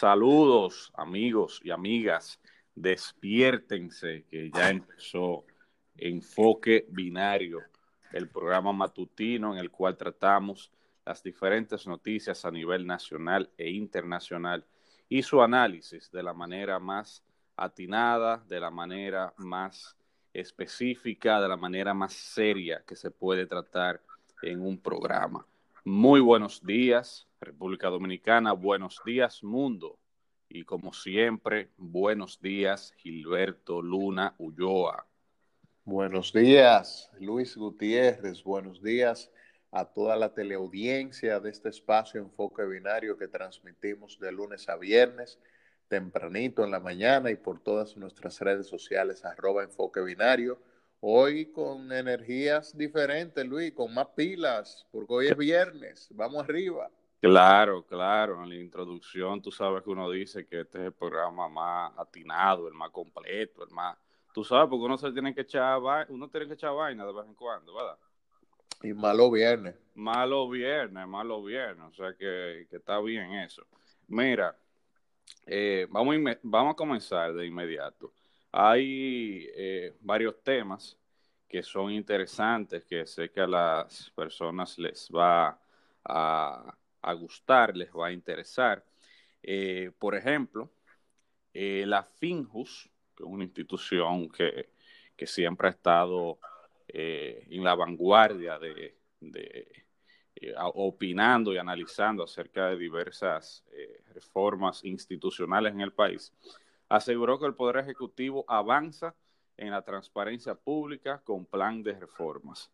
Saludos amigos y amigas, despiértense que ya empezó Enfoque Binario, el programa matutino en el cual tratamos las diferentes noticias a nivel nacional e internacional y su análisis de la manera más atinada, de la manera más específica, de la manera más seria que se puede tratar en un programa. Muy buenos días, República Dominicana, buenos días, mundo. Y como siempre, buenos días, Gilberto Luna Ulloa. Buenos días, Luis Gutiérrez, buenos días a toda la teleaudiencia de este espacio Enfoque Binario que transmitimos de lunes a viernes, tempranito en la mañana y por todas nuestras redes sociales, arroba Enfoque Binario. Hoy con energías diferentes, Luis, con más pilas, porque hoy es viernes, vamos arriba. Claro, claro, en la introducción tú sabes que uno dice que este es el programa más atinado, el más completo, el más... Tú sabes, porque uno se tiene que echar, uno tiene que echar vaina de vez en cuando, ¿verdad? Y malo viernes. Malo viernes, malo viernes. O sea que, está bien eso. Mira, eh, vamos, a vamos a comenzar de inmediato. Hay eh, varios temas que son interesantes, que sé que a las personas les va a, gustar, les va a interesar. Eh, por ejemplo, la FINJUS, que es una institución que, que siempre ha estado eh, en la vanguardia de, eh, opinando y analizando acerca de diversas eh, reformas institucionales en el país, aseguró que el Poder Ejecutivo avanza en la transparencia pública con plan de reformas.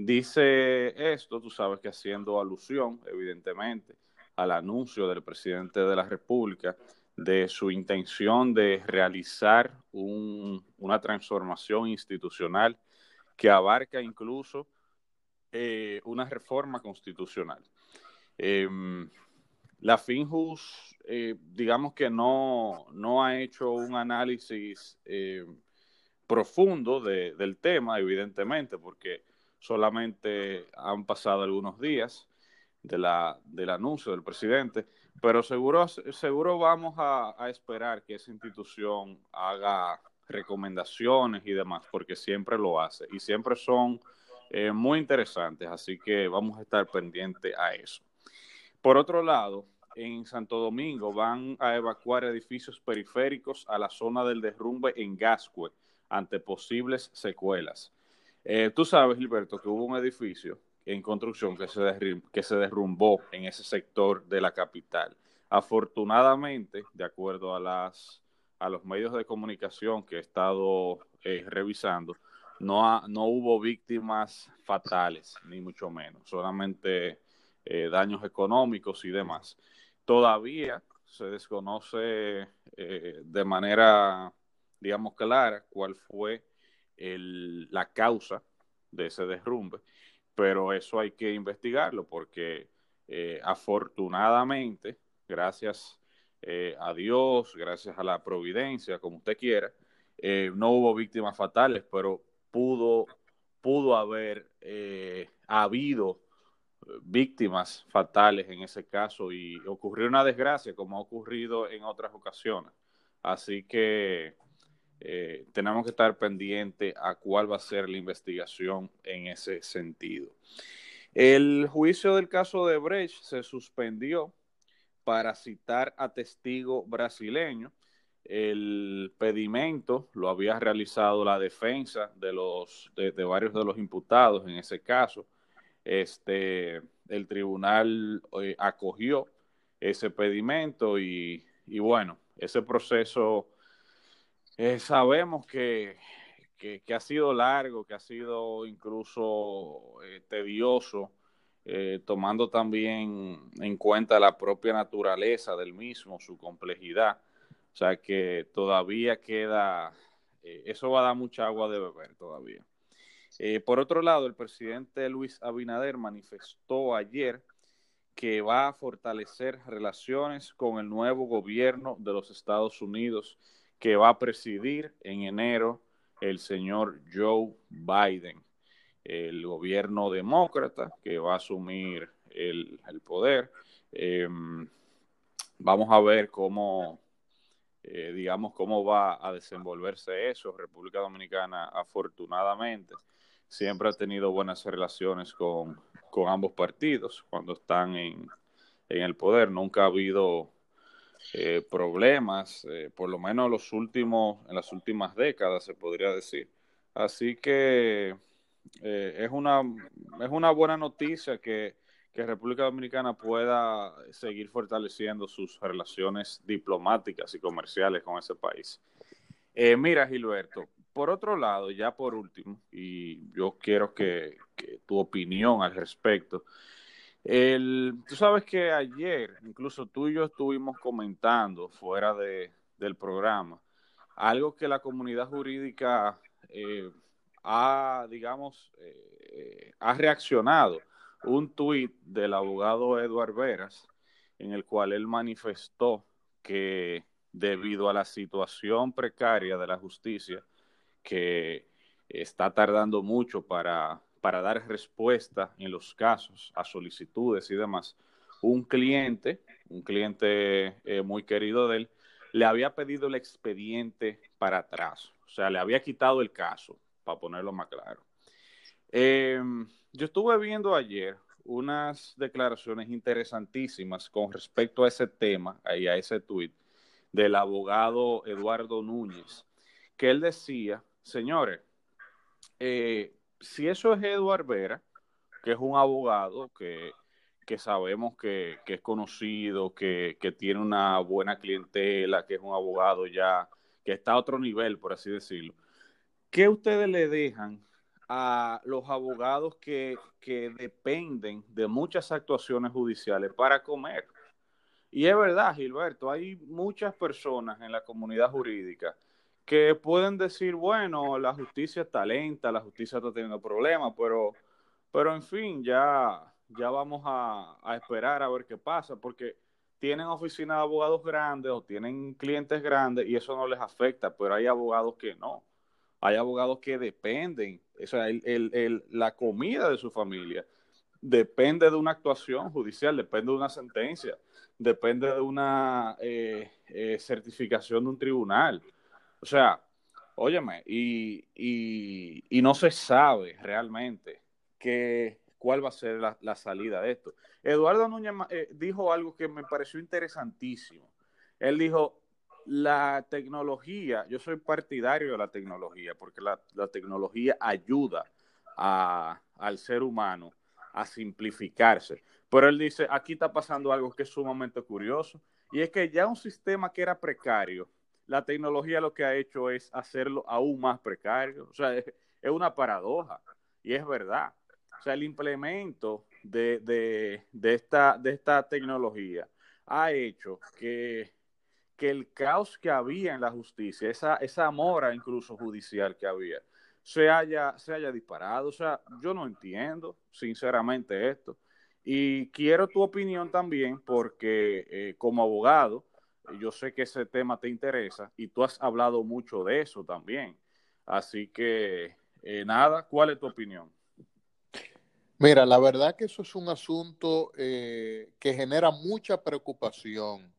Dice esto, tú sabes que haciendo alusión, evidentemente, al anuncio del presidente de la República de su intención de realizar una transformación institucional que abarca incluso eh, una reforma constitucional. Em, la FINJUS, eh, digamos que no, no, ha hecho un análisis eh, profundo del tema, evidentemente, porque solamente han pasado algunos días de la, del anuncio del presidente, pero seguro, seguro vamos a, esperar que esa institución haga recomendaciones y demás, porque siempre lo hace y siempre son eh, muy interesantes, así que vamos a estar pendientes a eso. Por otro lado, en Santo Domingo van a evacuar edificios periféricos a la zona del derrumbe en Gascue ante posibles secuelas. Eh, tú sabes, Gilberto, que hubo un edificio en construcción que se, que se derrumbó en ese sector de la capital. Afortunadamente, de acuerdo a las a los medios de comunicación que he estado eh, revisando, no, no hubo víctimas fatales, ni mucho menos, solamente eh, daños económicos y demás. Todavía se desconoce eh, de manera, digamos, clara cuál fue la causa de ese derrumbe, pero eso hay que investigarlo porque afortunadamente, gracias eh, a Dios, gracias a la providencia, como usted quiera, eh, no hubo víctimas fatales, pero pudo, pudo haber eh, habido víctimas fatales en ese caso y ocurrió una desgracia como ha ocurrido en otras ocasiones. Así que tenemos que estar pendientes a cuál va a ser la investigación en ese sentido. El juicio del caso de Brecht se suspendió para citar a testigo brasileño. El pedimento lo había realizado la defensa de, los, de, varios de los imputados en ese caso. Este, el tribunal eh, acogió ese pedimento y, bueno, ese proceso eh, sabemos que, ha sido largo, que ha sido incluso eh, tedioso eh, tomando también en cuenta la propia naturaleza del mismo, su complejidad. O sea que todavía queda, eh, eso va a dar mucha agua de beber todavía. Por otro lado, el presidente Luis Abinader manifestó ayer que va a fortalecer relaciones con el nuevo gobierno de los Estados Unidos que va a presidir en enero el señor Joe Biden el gobierno demócrata que va a asumir el, poder. Em, vamos a ver cómo, eh, digamos, cómo va a desenvolverse eso. República Dominicana, afortunadamente, siempre ha tenido buenas relaciones con, con ambos partidos cuando están en, en, el poder. Nunca ha habido eh, problemas, eh, por lo menos los últimos, en las últimas décadas, se podría decir. Así que eh, es, una, es una buena noticia que, que República Dominicana pueda seguir fortaleciendo sus relaciones diplomáticas y comerciales con ese país. Mira, Gilberto, por otro lado, ya por último, y yo quiero que, tu opinión al respecto, el, tú sabes que ayer, incluso tú y yo estuvimos comentando fuera de, del programa, algo que la comunidad jurídica eh, ha, digamos, eh, ha reaccionado. Un tuit del abogado Eduard Veras, en el cual él manifestó que debido a la situación precaria de la justicia, que está tardando mucho para, para dar respuesta en los casos a solicitudes y demás, un cliente, un cliente eh, muy querido de él, le había pedido el expediente para atrás, o sea, le había quitado el caso, para ponerlo más claro. Eh, yo estuve viendo ayer unas declaraciones interesantísimas con respecto a ese tema y a ese tuit del abogado Eduardo Núñez, que él decía, señores, eh, si eso es Eduardo Vera, que es un abogado que, que sabemos que, que, es conocido, que, que tiene una buena clientela, que es un abogado ya, que está a otro nivel, por así decirlo, ¿qué ustedes le dejan a los abogados que, que, dependen de muchas actuaciones judiciales para comer? Y es verdad, Gilberto, hay muchas personas en la comunidad jurídica que pueden decir, bueno, la justicia está lenta, la justicia está teniendo problemas, pero, pero en fin, ya, ya vamos a, a esperar a ver qué pasa, porque tienen oficinas de abogados grandes o tienen clientes grandes y eso no les afecta, pero hay abogados que no. Hay abogados que dependen, o sea, el, el, la comida de su familia depende de una actuación judicial, depende de una sentencia, depende de una eh, eh, certificación de un tribunal. O sea, óyeme, y, y, no se sabe realmente que, cuál va a ser la, la salida de esto. Eduardo Núñez eh, dijo algo que me pareció interesantísimo. Él dijo, la tecnología, yo soy partidario de la tecnología, porque la, la tecnología ayuda a, al ser humano a simplificarse. Pero él dice, aquí está pasando algo que es sumamente curioso, y es que ya un sistema que era precario, la tecnología lo que ha hecho es hacerlo aún más precario. O sea, es, una paradoja, y es verdad. O sea, el implemento de, de, de, esta, de esta tecnología ha hecho que que el caos que había en la justicia, esa, esa mora incluso judicial que había, se haya, se haya disparado. O sea, yo no entiendo sinceramente esto. Y quiero tu opinión también porque eh, como abogado, yo sé que ese tema te interesa y tú has hablado mucho de eso también. Así que, eh, nada, ¿cuál es tu opinión? Mira, la verdad que eso es un asunto eh, que genera mucha preocupación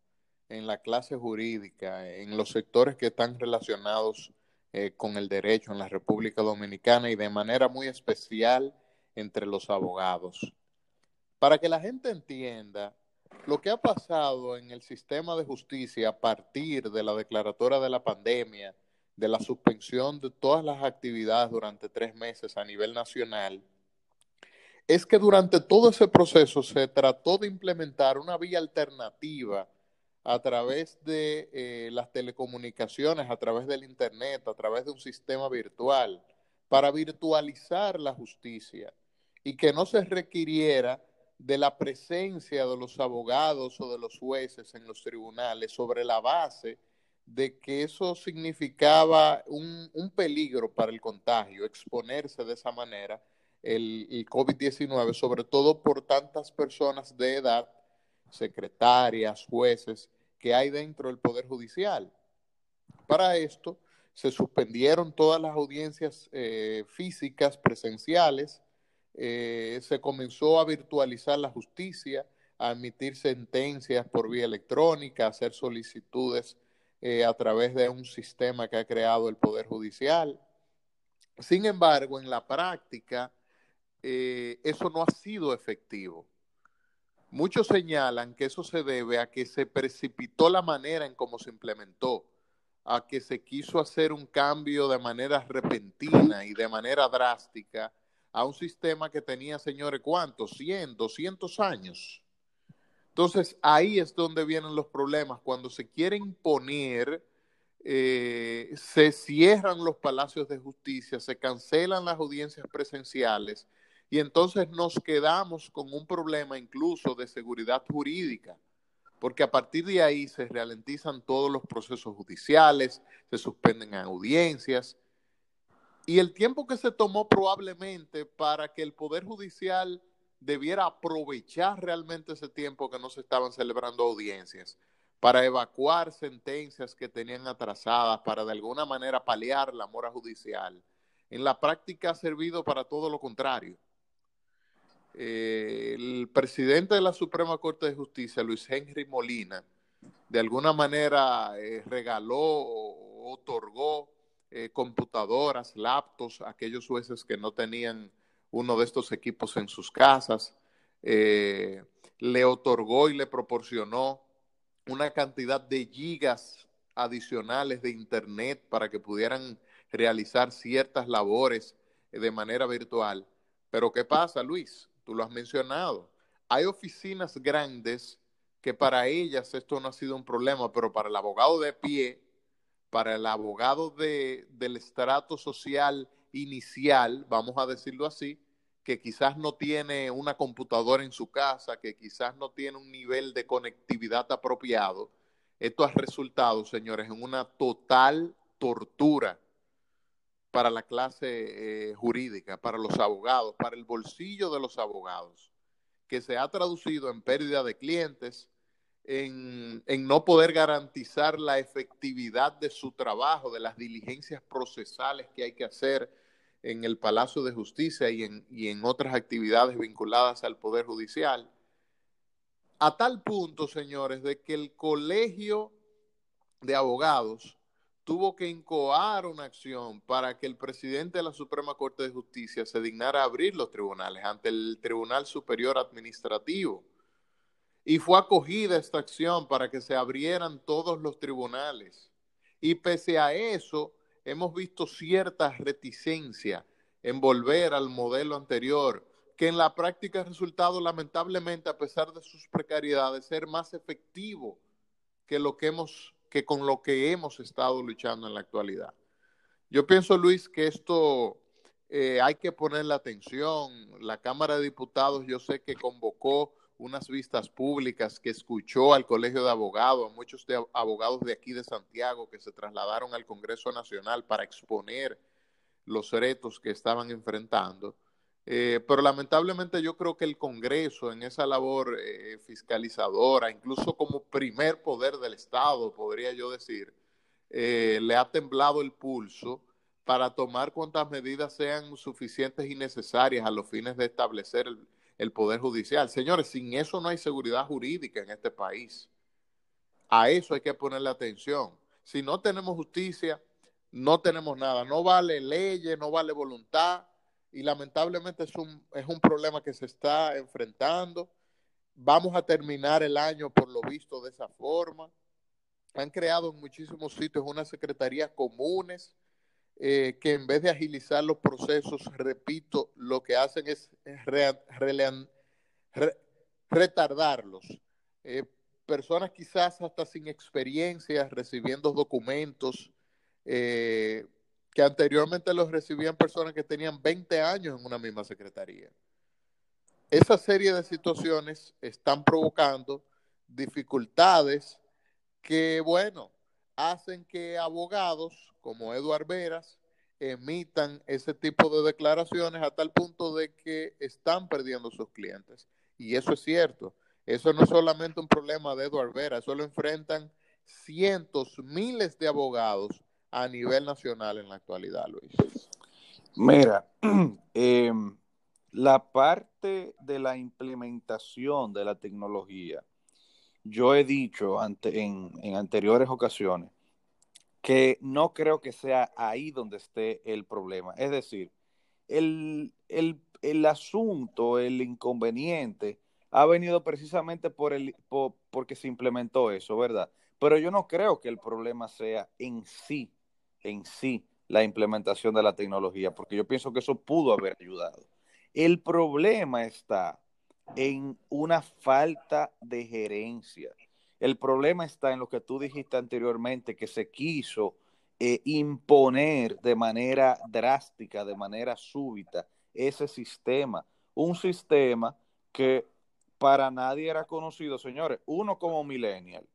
en la clase jurídica, en los sectores que están relacionados eh, con el derecho en la República Dominicana y de manera muy especial entre los abogados. Para que la gente entienda lo que ha pasado en el sistema de justicia a partir de la declaratoria de la pandemia, de la suspensión de todas las actividades durante tres meses a nivel nacional, es que durante todo ese proceso se trató de implementar una vía alternativa a través de eh, las telecomunicaciones, a través del Internet, a través de un sistema virtual, para virtualizar la justicia y que no se requiriera de la presencia de los abogados o de los jueces en los tribunales sobre la base de que eso significaba un, un peligro para el contagio, exponerse de esa manera el, el COVID-19, sobre todo por tantas personas de edad secretarias, jueces que hay dentro del Poder Judicial. Para esto se suspendieron todas las audiencias eh, físicas, presenciales, eh, se comenzó a virtualizar la justicia, a emitir sentencias por vía electrónica, a hacer solicitudes eh, a través de un sistema que ha creado el Poder Judicial. Sin embargo, en la práctica, eh, eso no ha sido efectivo. Muchos señalan que eso se debe a que se precipitó la manera en cómo se implementó, a que se quiso hacer un cambio de manera repentina y de manera drástica a un sistema que tenía, señores, ¿cuántos? 100, 200 años. Entonces, ahí es donde vienen los problemas. Cuando se quiere imponer, eh, se cierran los palacios de justicia, se cancelan las audiencias presenciales y entonces nos quedamos con un problema incluso de seguridad jurídica, porque a partir de ahí se ralentizan todos los procesos judiciales, se suspenden audiencias. Y el tiempo que se tomó probablemente para que el Poder Judicial debiera aprovechar realmente ese tiempo que no se estaban celebrando audiencias para evacuar sentencias que tenían atrasadas, para de alguna manera paliar la mora judicial. En la práctica ha servido para todo lo contrario. El presidente de la Suprema Corte de Justicia, Luis Henry Molina, de alguna manera eh, regaló otorgó eh, computadoras, laptops aquellos jueces que no tenían uno de estos equipos en sus casas, eh, le otorgó y le proporcionó una cantidad de gigas adicionales de Internet para que pudieran realizar ciertas labores de manera virtual. Pero ¿qué pasa, Luis? Tú lo has mencionado. Hay oficinas grandes que para ellas esto no ha sido un problema, pero para el abogado de pie, para el abogado de, del estrato social inicial, vamos a decirlo así, que quizás no tiene una computadora en su casa, que quizás no tiene un nivel de conectividad apropiado, esto ha resultado, señores, en una total tortura para la clase eh, jurídica, para los abogados, para el bolsillo de los abogados, que se ha traducido en pérdida de clientes, en, no poder garantizar la efectividad de su trabajo, de las diligencias procesales que hay que hacer en el Palacio de Justicia y en, y en otras actividades vinculadas al Poder Judicial. A tal punto, señores, de que el Colegio de Abogados tuvo que incoar una acción para que el presidente de la Suprema Corte de Justicia se dignara abrir los tribunales ante el Tribunal Superior Administrativo. Y fue acogida esta acción para que se abrieran todos los tribunales. Y pese a eso, hemos visto cierta reticencia en volver al modelo anterior, que en la práctica ha resultado lamentablemente, a pesar de sus precariedades, ser más efectivo que, lo que, hemos, que con lo que hemos estado luchando en la actualidad. Yo pienso, Luis, que esto eh, hay que ponerle atención. La Cámara de Diputados yo sé que convocó unas vistas públicas que escuchó al Colegio de Abogados, a muchos de abogados de aquí de Santiago que se trasladaron al Congreso Nacional para exponer los retos que estaban enfrentando. Eh, pero lamentablemente yo creo que el Congreso en esa labor eh, fiscalizadora, incluso como primer poder del Estado, podría yo decir, eh, le ha temblado el pulso para tomar cuantas medidas sean suficientes y necesarias a los fines de establecer el, el Poder Judicial. Señores, sin eso no hay seguridad jurídica en este país. A eso hay que ponerle atención. Si no tenemos justicia, no tenemos nada. No vale leyes, no vale voluntad. Y lamentablemente es un, es un problema que se está enfrentando. Vamos a terminar el año por lo visto de esa forma. Han creado en muchísimos sitios unas secretarías comunes eh, que en vez de agilizar los procesos, repito, lo que hacen es retardarlos. Eh, personas quizás hasta sin experiencia, recibiendo documentos eh, que anteriormente los recibían personas que tenían 20 años en una misma secretaría. Esa serie de situaciones están provocando dificultades que, bueno, hacen que abogados como Eduard Veras emitan ese tipo de declaraciones a tal punto de que están perdiendo sus clientes. Y eso es cierto. Eso no es solamente un problema de Eduard Veras, eso lo enfrentan cientos, miles de abogados a nivel nacional en la actualidad, Luis. Mira, em, la parte de la implementación de la tecnología, yo he dicho en, anteriores ocasiones que no creo que sea ahí donde esté el problema. Es decir, el, asunto, el inconveniente, ha venido precisamente por el, por, porque se implementó eso, ¿verdad? Pero yo no creo que el problema sea en sí, en sí, la implementación de la tecnología, porque yo pienso que eso pudo haber ayudado. El problema está en una falta de gerencia. El problema está en lo que tú dijiste anteriormente, que se quiso eh, imponer de manera drástica, de manera súbita, ese sistema. Un sistema que para nadie era conocido, señores. Uno como millennial,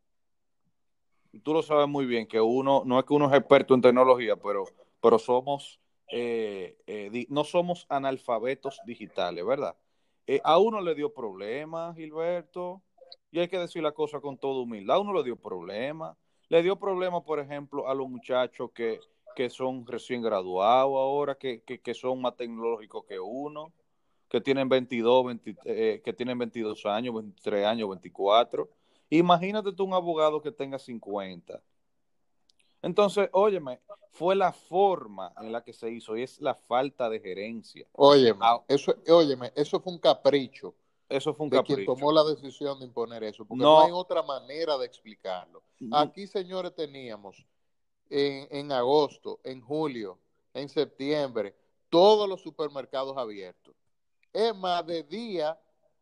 tú lo sabes muy bien, que uno, no es que uno es experto en tecnología, pero, pero somos, eh, eh, no somos analfabetos digitales, ¿verdad? Eh, a uno le dio problemas, Gilberto, y hay que decir la cosa con toda humildad. A uno le dio problemas. Le dio problemas, por ejemplo, a los muchachos que, que son recién graduados ahora, que, que, que son más tecnológicos que uno que tienen 22, 20, eh, que tienen 22 años, 23 años, 24. Imagínate tú un abogado que tenga 50. Entonces, óyeme, fue la forma en la que se hizo y es la falta de gerencia. Óyeme, ah, eso, óyeme, eso fue un capricho. Eso fue un de capricho. quien tomó la decisión de imponer eso, porque no, no hay otra manera de explicarlo. Aquí, señores, teníamos en, en agosto, en julio, en septiembre, todos los supermercados abiertos. Es más, de día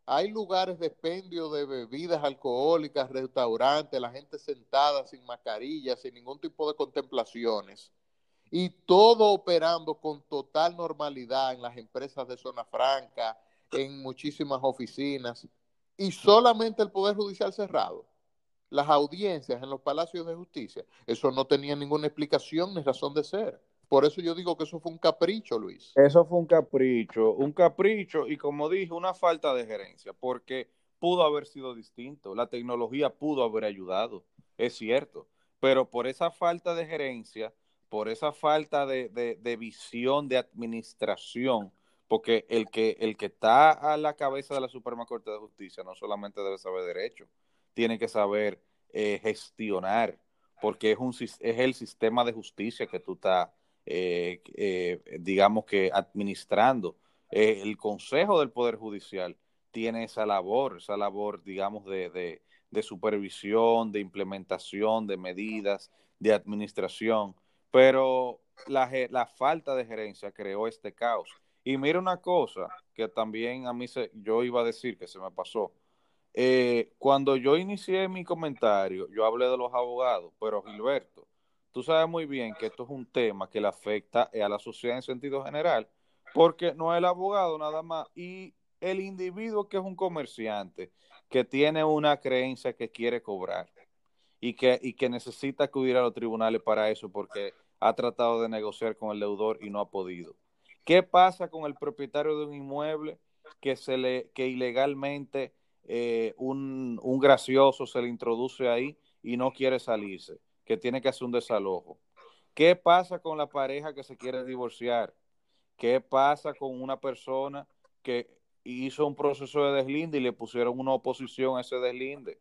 hay lugares de expendio de bebidas alcohólicas, restaurantes, la gente sentada sin mascarilla, sin ningún tipo de contemplaciones. Y todo operando con total normalidad en las empresas de zona franca, en muchísimas oficinas. Y solamente el Poder Judicial cerrado. Las audiencias en los palacios de justicia. Eso no tenía ninguna explicación ni razón de ser. Por eso yo digo que eso fue un capricho, Luis. Eso fue un capricho, un capricho y como dije, una falta de gerencia, porque pudo haber sido distinto, la tecnología pudo haber ayudado, es cierto, pero por esa falta de gerencia, por esa falta de, de, visión de administración, porque el que, el que está a la cabeza de la Suprema Corte de Justicia no solamente debe saber derecho, tiene que saber eh, gestionar, porque es, un, es el sistema de justicia que tú estás eh, eh, digamos que administrando. Eh, el Consejo del Poder Judicial tiene esa labor, esa labor, digamos, de, de, supervisión, de implementación, de medidas, de administración, pero la, la falta de gerencia creó este caos. Y mira una cosa que también a mí se, yo iba a decir que se me pasó. Eh, cuando yo inicié mi comentario, yo hablé de los abogados, pero Gilberto, tú sabes muy bien que esto es un tema que le afecta a la sociedad en sentido general, porque no es el abogado nada más y el individuo que es un comerciante, que tiene una creencia que quiere cobrar y que, y que necesita acudir a los tribunales para eso porque ha tratado de negociar con el deudor y no ha podido. ¿Qué pasa con el propietario de un inmueble que, se le, que ilegalmente eh, un, un gracioso se le introduce ahí y no quiere salirse? Que tiene que hacer un desalojo. ¿Qué pasa con la pareja que se quiere divorciar? ¿Qué pasa con una persona que hizo un proceso de deslinde y le pusieron una oposición a ese deslinde?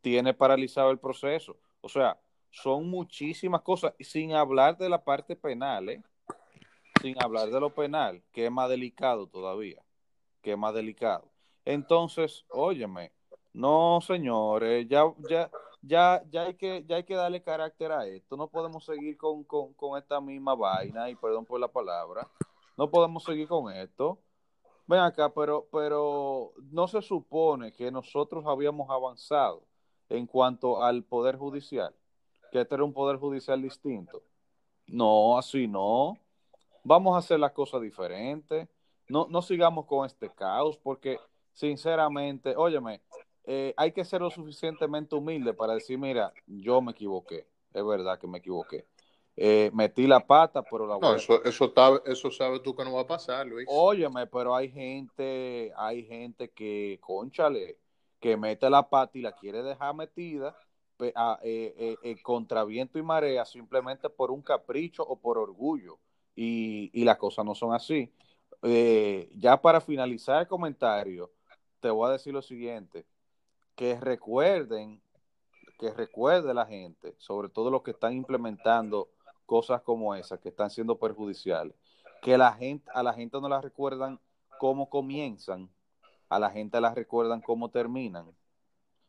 Tiene paralizado el proceso. O sea, son muchísimas cosas, sin hablar de la parte penal, ¿eh? sin hablar de lo penal, que es más delicado todavía, que es más delicado. Entonces, óyeme, no, señores, ya, ya, ya, ya, hay que, ya hay que darle carácter a esto. No podemos seguir con, con, con esta misma vaina, y perdón por la palabra. No podemos seguir con esto. Ven acá, pero, pero no se supone que nosotros habíamos avanzado en cuanto al poder judicial, que este era un poder judicial distinto. No, así no. Vamos a hacer las cosas diferentes. No, no sigamos con este caos, porque sinceramente, óyeme, eh, hay que ser lo suficientemente humilde para decir, mira, yo me equivoqué, es verdad que me equivoqué. Eh, metí la pata, pero la no, eso, eso, está, eso sabes tú que no va a pasar, Luis. Óyeme, pero hay gente, hay gente que, conchale, que mete la pata y la quiere dejar metida a, eh, eh, contra viento y marea simplemente por un capricho o por orgullo. Y, y las cosas no son así. ya para finalizar el comentario, te voy a decir lo siguiente, que recuerden, que recuerde la gente, sobre todo los que están implementando cosas como esas, que están siendo perjudiciales, que la gente, a la gente no la recuerdan cómo comienzan, a la gente la recuerdan cómo terminan.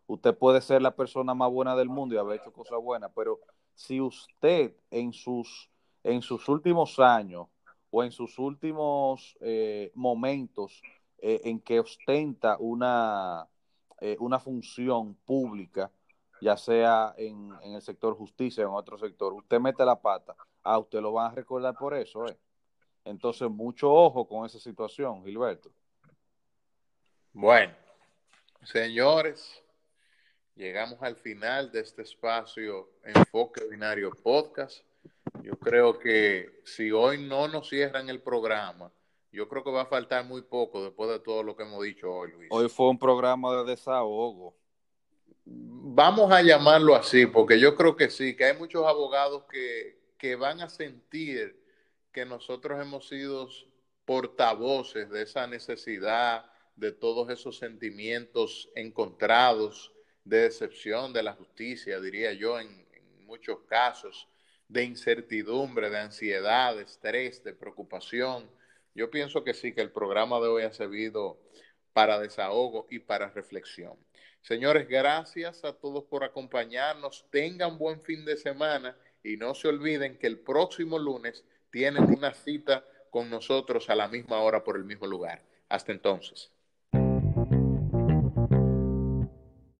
Usted puede ser la persona más buena del mundo y haber hecho cosas buenas, pero si usted en sus, en sus últimos años o en sus últimos eh, momentos eh, en que ostenta una, eh, una función pública, ya sea en, el sector justicia o en otro sector, usted mete la pata, a usted lo van a recordar por eso. ¿eh? Entonces, mucho ojo con esa situación, Gilberto. Bueno, señores, llegamos al final de este espacio Enfoque Binario Podcast. Yo creo que si hoy no nos cierran el programa, yo creo que va a faltar muy poco después de todo lo que hemos dicho hoy, Luis. Hoy fue un programa de desahogo. Vamos a llamarlo así, porque yo creo que sí, que hay muchos abogados que, que van a sentir que nosotros hemos sido portavoces de esa necesidad, de todos esos sentimientos encontrados de decepción de la justicia, diría yo, en, en muchos casos, de incertidumbre, de ansiedad, de estrés, de preocupación. Yo pienso que sí, que el programa de hoy ha servido para desahogo y para reflexión. Señores, gracias a todos por acompañarnos. Tengan buen fin de semana y no se olviden que el próximo lunes tienen una cita con nosotros a la misma hora por el mismo lugar. Hasta entonces.